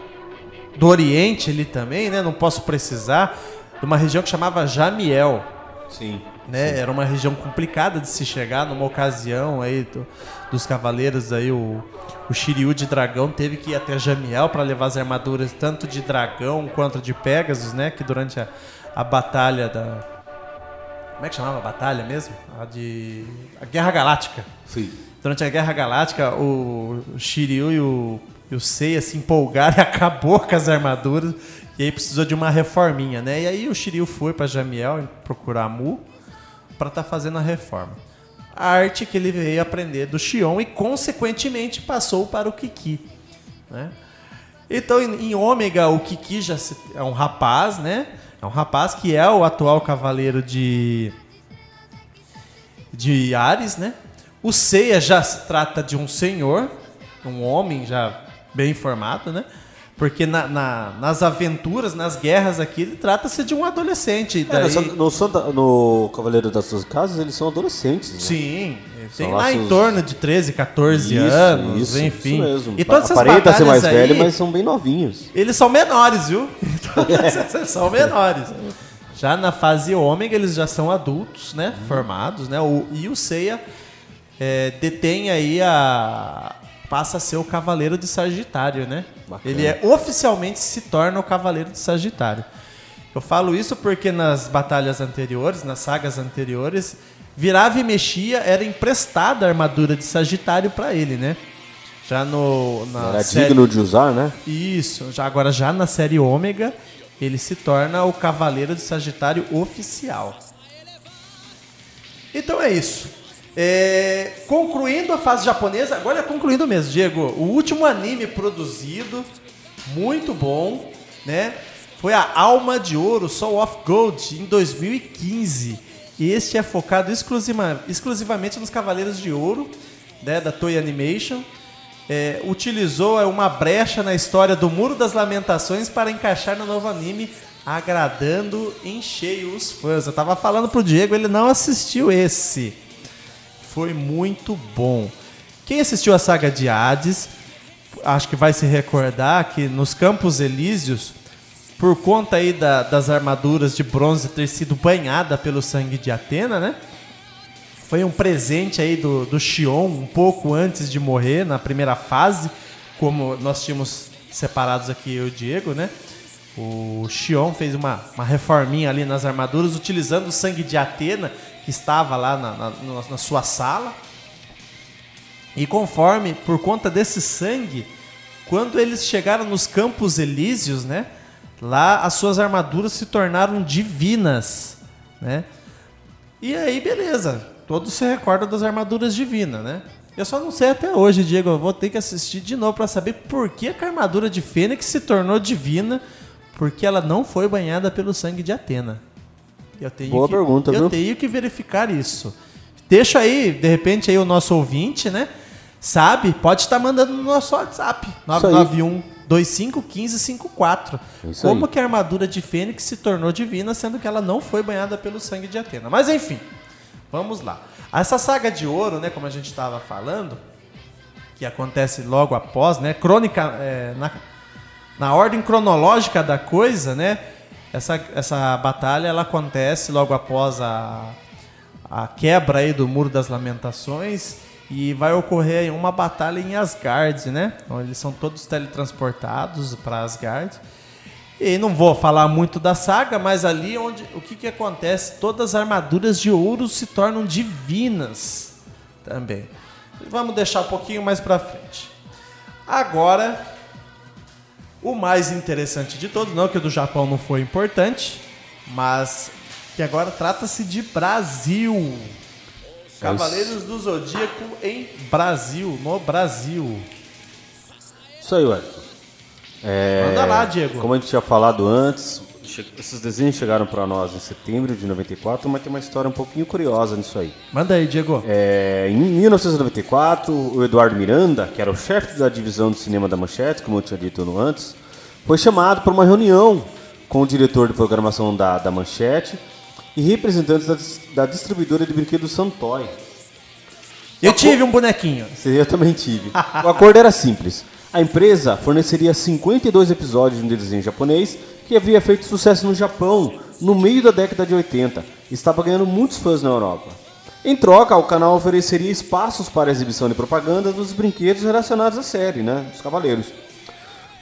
S4: do Oriente ali também, né? Não posso precisar. De uma região que chamava Jamiel.
S5: Sim.
S4: Né? Era uma região complicada de se chegar numa ocasião aí do- dos cavaleiros aí o o Shiryu de dragão teve que ir até Jamiel para levar as armaduras tanto de dragão quanto de Pegasus, né? Que durante a, a batalha da como é que chamava a batalha mesmo? A de a Guerra Galáctica.
S5: Sim.
S4: Durante a Guerra Galáctica, o Shiryu e o, e o Seiya se empolgaram e acabou com as armaduras. E aí precisou de uma reforminha, né? E aí o Shiryu foi pra Jamiel procurar Mu pra estar fazendo a reforma. A arte que ele veio aprender do Xion e, consequentemente, passou para o Kiki. Né? Então, em, em Ômega, o Kiki já se- é um rapaz, né? É um rapaz que é o atual cavaleiro de de Ares, né? O Seiya já se trata de um senhor, um homem já bem formado, né? Porque na- na- nas aventuras, nas guerras aqui, ele trata-se de um adolescente.
S5: É, no,
S4: Daí,
S5: no, Santa- no Cavaleiro das Suas Casas, eles são adolescentes. né?
S4: sim, tem lá em
S5: laços-
S4: torno de 13, 14
S5: Isso,
S4: anos,
S5: isso,
S4: enfim.
S5: Isso mesmo.
S4: E todas essas
S5: Aparenta ser mais
S4: batalhas aí,
S5: velho, mas são bem novinhos.
S4: Eles são menores, viu? Então, são menores. Já na fase ômega, eles já são adultos, né? Formados, né? O, e o Seiya é, detém aí a. passa a ser o Cavaleiro de Sagitário, né?
S5: Bacana.
S4: Ele é oficialmente se torna o Cavaleiro de Sagitário. Eu falo isso porque nas batalhas anteriores, nas sagas anteriores, virava e mexia, era emprestada a armadura de Sagitário pra ele, né? Já no. Na
S5: Era
S4: série-
S5: digno de usar, né?
S4: isso, já agora já na série Ômega, ele se torna o Cavaleiro de Sagitário oficial. Então é isso. É, concluindo a fase japonesa, agora é concluindo mesmo, Diego. O último anime produzido, muito bom, né? Foi a Alma de Ouro, Soul of Gold, em 2015. E este é focado exclusiva- exclusivamente nos Cavaleiros de Ouro, né, da Toei Animation. É, utilizou é, uma brecha na história do Muro das Lamentações para encaixar no novo anime, agradando em cheio os fãs. Eu tava falando pro Diego, ele não assistiu esse. Foi muito bom. Quem assistiu a saga de Hades, acho que vai se recordar que nos Campos Elíseos, por conta aí da- das armaduras de bronze ter sido banhada pelo sangue de Atena, né? Foi um presente aí do, do Xion, um pouco antes de morrer, na primeira fase, como nós tínhamos separados aqui eu e o Diego, né? O Xion fez uma, uma reforminha ali nas armaduras, utilizando o sangue de Atena, que estava lá na, na- na- sua sala. E conforme, por conta desse sangue, quando eles chegaram nos Campos Elíseos, né? Lá as suas armaduras se tornaram divinas, né? E aí, beleza. Todos se recordam das armaduras divinas, né? Eu só não sei até hoje, Diego. Eu vou ter que assistir de novo pra saber por que a armadura de Fênix se tornou divina, porque ela não foi banhada pelo sangue de Atena. Eu tenho
S5: Boa
S4: que,
S5: pergunta,
S4: Eu
S5: viu?
S4: tenho que verificar isso. Deixa aí, de repente, aí o nosso ouvinte, né? Sabe? Pode estar mandando no nosso WhatsApp.
S5: aí.
S4: 991 251554.
S5: Isso
S4: Como
S5: aí.
S4: que a armadura de Fênix se tornou divina, sendo que ela não foi banhada pelo sangue de Atena. Mas enfim, vamos lá. Essa saga de ouro, né, como a gente estava falando, que acontece logo após, né, crônica, é, na, na ordem cronológica da coisa, né, essa, essa batalha ela acontece logo após a, a quebra aí do Muro das Lamentações e vai ocorrer uma batalha em Asgard, né? Então, eles são todos teletransportados para Asgard. E não vou falar muito da saga, mas ali onde o que, que acontece? Todas as armaduras de ouro se tornam divinas também. Vamos deixar um pouquinho mais para frente. Agora, o mais interessante de todos, não que o do Japão não foi importante, mas que agora trata-se de Brasil. Cavaleiros do Zodíaco em Brasil, no Brasil.
S5: Isso aí, Wellington. É,
S4: Manda lá, Diego.
S5: Como a gente tinha falado antes, esses desenhos chegaram pra nós em setembro de 94, mas tem uma história um pouquinho curiosa nisso aí.
S4: Manda aí, Diego.
S5: É, em 1994, o Eduardo Miranda, que era o chefe da divisão de cinema da Manchete, como eu tinha dito no antes, foi chamado para uma reunião com o diretor de programação da, da Manchete e representantes da, da distribuidora de brinquedos Santoy.
S4: Eu tive um bonequinho.
S5: Eu também tive. O acordo era simples. A empresa forneceria 52 episódios de um desenho japonês que havia feito sucesso no Japão no meio da década de 80 e estava ganhando muitos fãs na Europa. Em troca, o canal ofereceria espaços para exibição de propaganda dos brinquedos relacionados à série, né, dos Cavaleiros.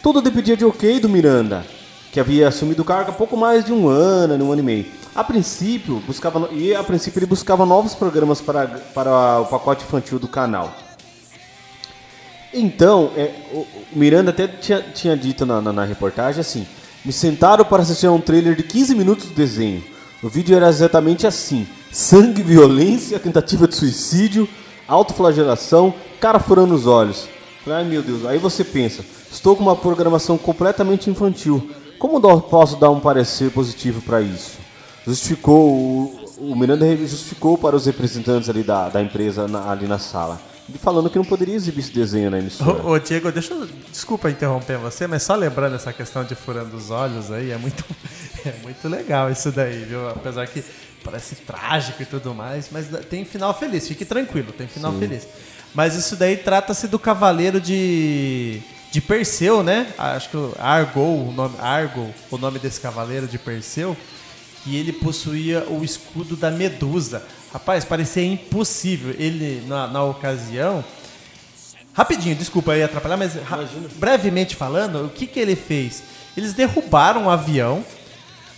S5: Tudo dependia de ok do Miranda, que havia assumido o cargo há pouco mais de um ano, um ano e meio. A princípio, buscava, e a princípio ele buscava novos programas para, para o pacote infantil do canal. Então, é, o, Miranda até tinha, tinha dito na, na, na reportagem assim: me sentaram para assistir a um trailer de 15 minutos do desenho. O vídeo era exatamente assim: sangue, violência, tentativa de suicídio, autoflagelação, cara furando os olhos. Ai meu Deus, aí você pensa: estou com uma programação completamente infantil. Como posso dar um parecer positivo para isso? Justificou, o, o Miranda justificou para os representantes ali da, da empresa na- ali na sala. Falando que não poderia exibir esse desenho na emissora.
S4: Ô, ô, Diego, deixa eu. Desculpa interromper você, mas só lembrando essa questão de furando os olhos aí, é muito, é muito legal isso daí, viu? Apesar que parece trágico e tudo mais, mas tem final feliz, fique tranquilo, tem final feliz. Mas isso daí trata-se do cavaleiro de. de Perseu, né? Acho que Argol, o nome, Argol, o nome desse cavaleiro de Perseu. E ele possuía o escudo da Medusa. Rapaz, parecia impossível. Ele, na, na ocasião, Rapidinho, desculpa aí atrapalhar, mas brevemente falando, o que, que ele fez? Eles derrubaram um avião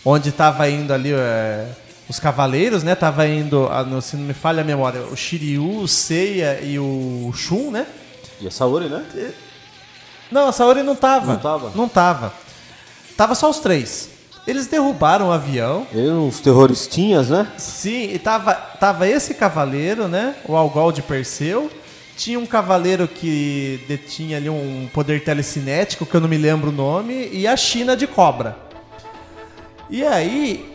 S4: onde estava indo ali é, os cavaleiros, né? Tava indo, ah, se não me falha a memória, o Shiryu, o Seiya e o Shun, né?
S5: E a Saori, né?
S4: Não, a Saori não tava.
S5: Não tava?
S4: Não tava. Tava só os três. Eles derrubaram o avião.
S5: Ele, uns terroristinhas, né?
S4: Sim, e tava, tava esse cavaleiro, né? O Algol de Perseu. Tinha um cavaleiro que detinha ali um poder telecinético, que eu não me lembro o nome, e a China de cobra. E aí,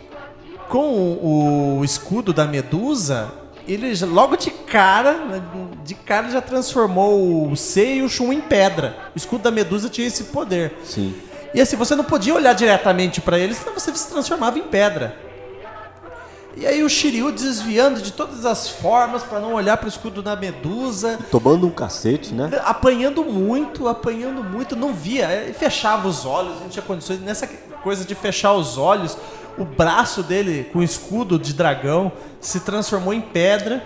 S4: com o, o escudo da Medusa, ele logo de cara, de cara já transformou o Sei e o Shun em pedra. O escudo da Medusa tinha esse poder.
S5: Sim.
S4: E assim, você não podia olhar diretamente pra ele, senão você se transformava em pedra. E aí o Shiryu desviando de todas as formas pra não olhar pro escudo da Medusa,
S5: Tomando um cacete, né?
S4: apanhando muito, apanhando muito, não via, fechava os olhos, não tinha condições. Nessa coisa de fechar os olhos, o braço dele com escudo de dragão se transformou em pedra.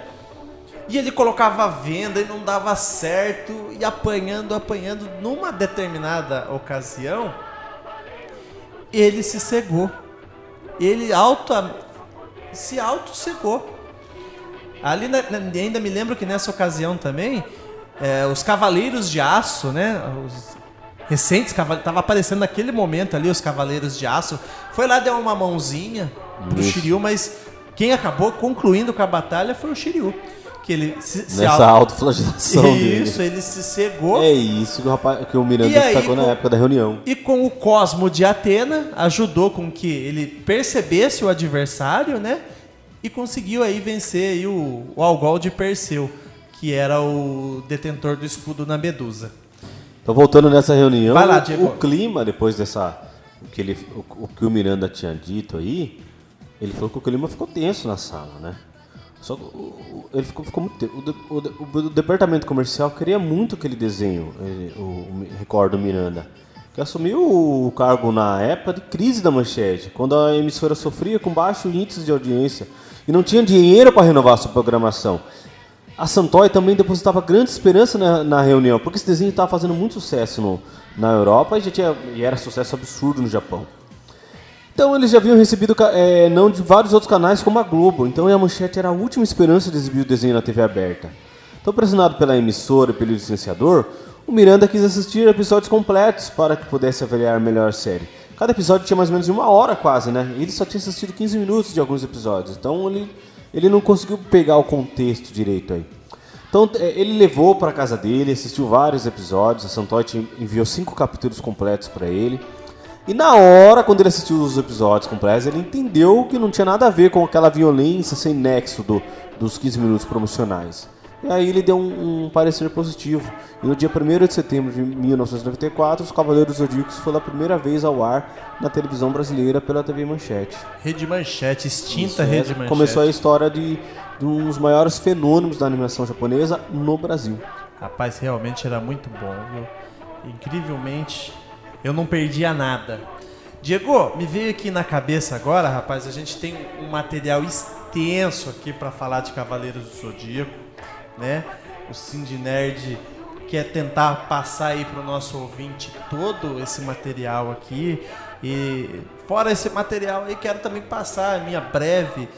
S4: E ele colocava a venda e não dava certo, e apanhando, apanhando. Numa determinada ocasião, ele se cegou. Ele auto, se auto-cegou. Ali na- ainda me lembro que nessa ocasião também, é, os Cavaleiros de Aço, né? Os recentes cavaleiros, tava aparecendo naquele momento ali os Cavaleiros de Aço. Foi lá, deu uma mãozinha pro
S5: Isso.
S4: Shiryu, mas quem acabou concluindo com a batalha foi o Shiryu. Que ele se, se
S5: Nessa
S4: au-
S5: autoflagelação
S4: Isso,
S5: dele.
S4: ele se cegou.
S5: É isso que o, rapaz, que o Miranda
S4: E aí,
S5: destacou na
S4: com-
S5: época da reunião.
S4: E com o Cosmo de Atena, ajudou com que ele percebesse o adversário, né? E conseguiu aí vencer aí o, o Algol de Perseu, que era o detentor do escudo na Medusa.
S5: Então, voltando nessa reunião,
S4: lá,
S5: o clima, depois dessa. O que, ele, o, o que o Miranda tinha dito aí, ele falou que o clima ficou tenso na sala, né? Só ele ficou, ficou muito tenso. O, o o departamento comercial queria muito aquele desenho, ele- o, Record Miranda. Que assumiu o cargo na época de crise da manchete, quando a emissora sofria com baixo índice de audiência e não tinha dinheiro para renovar sua programação. A Santoy também depositava grande esperança na, na reunião, porque esse desenho estava fazendo muito sucesso no- na Europa e, já tinha, e era sucesso absurdo no Japão. Então eles já haviam recebido eh, não de vários outros canais como a Globo, então a Manchete era a última esperança de exibir o desenho na TV aberta. Então, pressionado pela emissora e pelo licenciador, o Miranda quis assistir episódios completos para que pudesse avaliar melhor a série. Cada episódio tinha mais ou menos uma hora quase, né? Ele só tinha assistido 15 minutos de alguns episódios, então ele, ele não conseguiu pegar o contexto direito aí. Então eh, ele levou para casa dele, assistiu vários episódios, a Santoy enviou cinco capítulos completos para ele. E na hora, quando ele assistiu os episódios completos, ele entendeu que não tinha nada a ver com aquela violência sem nexo do, dos 15 minutos promocionais. E aí ele deu um, um parecer positivo. E no dia 1 de setembro de 1994, os Cavaleiros Zodíacos foi a primeira vez ao ar na televisão brasileira pela TV Manchete.
S4: Rede Manchete, extinta
S5: Isso,
S4: Rede
S5: é,
S4: Manchete.
S5: Começou a história de, de um dos maiores fenômenos da animação japonesa no Brasil.
S4: Rapaz, realmente era muito bom, viu? Incrivelmente, eu não perdia nada. Diego, me veio aqui na cabeça agora, rapaz, a gente tem um material extenso aqui para falar de Cavaleiros do Zodíaco, né? O Cindy Nerd quer tentar passar aí pro nosso ouvinte todo esse material aqui e fora esse material aí quero também passar a minha breve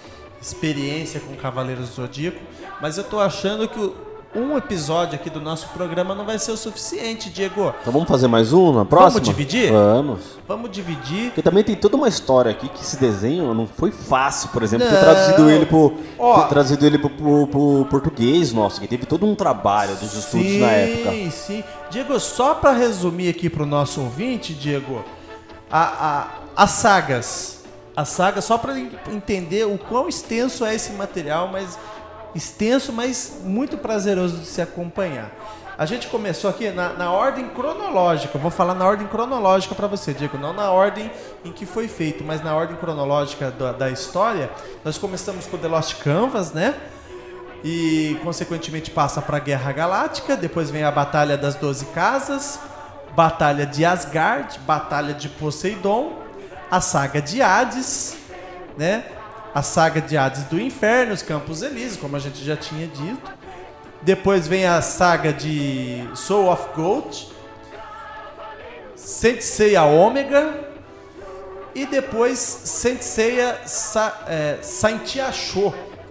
S4: experiência com Cavaleiros do Zodíaco, mas eu tô achando que o- um episódio aqui do nosso programa não vai ser o suficiente, Diego.
S5: Então vamos fazer mais um na próxima?
S4: dividir?
S5: Vamos.
S4: Vamos dividir.
S5: Porque também tem toda uma história aqui que esse desenho não foi fácil, por exemplo, ter
S4: Não.
S5: traduzido ele pro, ter traduzido ele pro, pro- pro português, nossa, que teve todo um trabalho dos estudos na época.
S4: Sim, sim. Diego, só para resumir aqui pro nosso ouvinte, Diego, a, a- as sagas. As sagas, só para entender o quão extenso é esse material, mas extenso, mas muito prazeroso de se acompanhar. A gente começou aqui na, na ordem cronológica. Eu vou falar na ordem cronológica para você, Diego, não na ordem em que foi feito, mas na ordem cronológica da, da história. Nós começamos com The Lost Canvas, né? e consequentemente passa para a Guerra Galáctica, depois vem a Batalha das Doze Casas, Batalha de Asgard, Batalha de Poseidon, a saga de Hades, né? A saga de Hades do Inferno, os Campos Elíseos, como a gente já tinha dito. Depois vem a saga de Soul of Gold, Senseiya Ômega e depois Senseiya Sa é,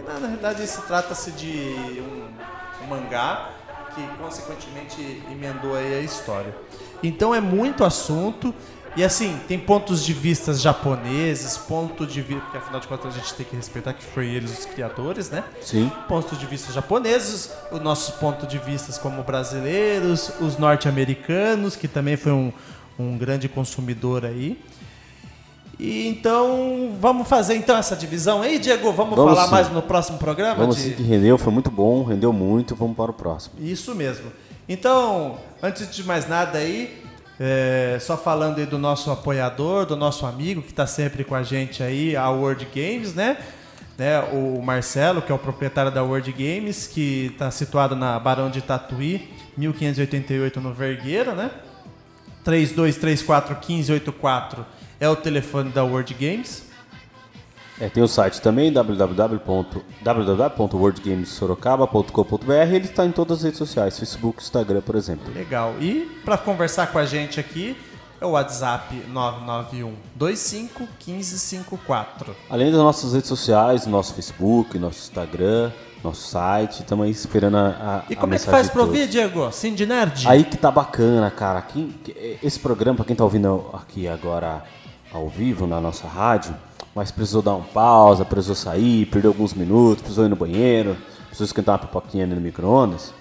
S4: Na, verdade, se trata-se de um, um mangá que, consequentemente, emendou aí a história. Então, é muito assunto. E assim, tem pontos de vistas japoneses, ponto de vista. Porque afinal de contas a gente tem que respeitar que foi eles os criadores, né?
S5: Sim.
S4: pontos de vista japoneses, os nossos pontos de vista como brasileiros, os norte-americanos, que também foi um, um grande consumidor aí. E então, vamos fazer então essa divisão aí, Diego? Vamos,
S5: Vamos
S4: falar
S5: sim.
S4: mais no próximo programa?
S5: Vamos
S4: de-
S5: sim que rendeu, foi muito bom, rendeu muito, vamos para o próximo.
S4: Isso mesmo. Então, antes de mais nada aí, é, só falando aí do nosso apoiador, do nosso amigo que está sempre com a gente aí, a World Games, né? né? O Marcelo, que é o proprietário da World Games, que está situado na Barão de Tatuí, 1588 no Vergueiro, né? 3234 1584 é o telefone da World Games.
S5: É, tem o site também, www.worldgamesorocaba.com.br. Ele está em todas as redes sociais, Facebook, Instagram, por exemplo.
S4: Legal. E para conversar com a gente aqui é o WhatsApp 991 25 1554.
S5: Além das nossas redes sociais, nosso Facebook, nosso Instagram, nosso site, estamos aí esperando a, a
S4: E
S5: a
S4: como é que faz pra
S5: todos.
S4: ouvir, Diego? Cindy Nerd?
S5: Aí que tá bacana, cara. Quem- que- esse programa, pra quem tá ouvindo aqui agora ao vivo na nossa rádio, mas precisou dar um pausa, precisou sair, perdeu alguns minutos, precisou ir no banheiro, precisou esquentar uma pipoquinha no micro-ondas.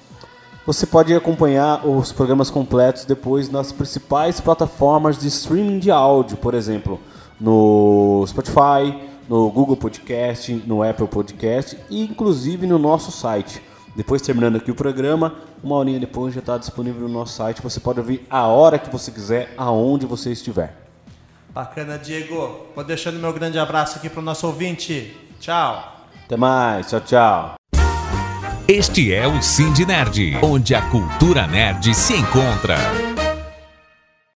S5: Você pode acompanhar os programas completos depois nas principais plataformas de streaming de áudio, por exemplo, no Spotify, no Google Podcast, no Apple Podcast e inclusive no nosso site. Depois terminando aqui o programa, uma horinha depois já está disponível no nosso site. Você pode ouvir a hora que você quiser, aonde você estiver.
S4: Bacana, Diego. Vou deixando meu grande abraço aqui pro nosso ouvinte. Tchau.
S5: Até mais, tchau, tchau.
S3: Este é o Cindy Nerd, onde a cultura nerd se encontra.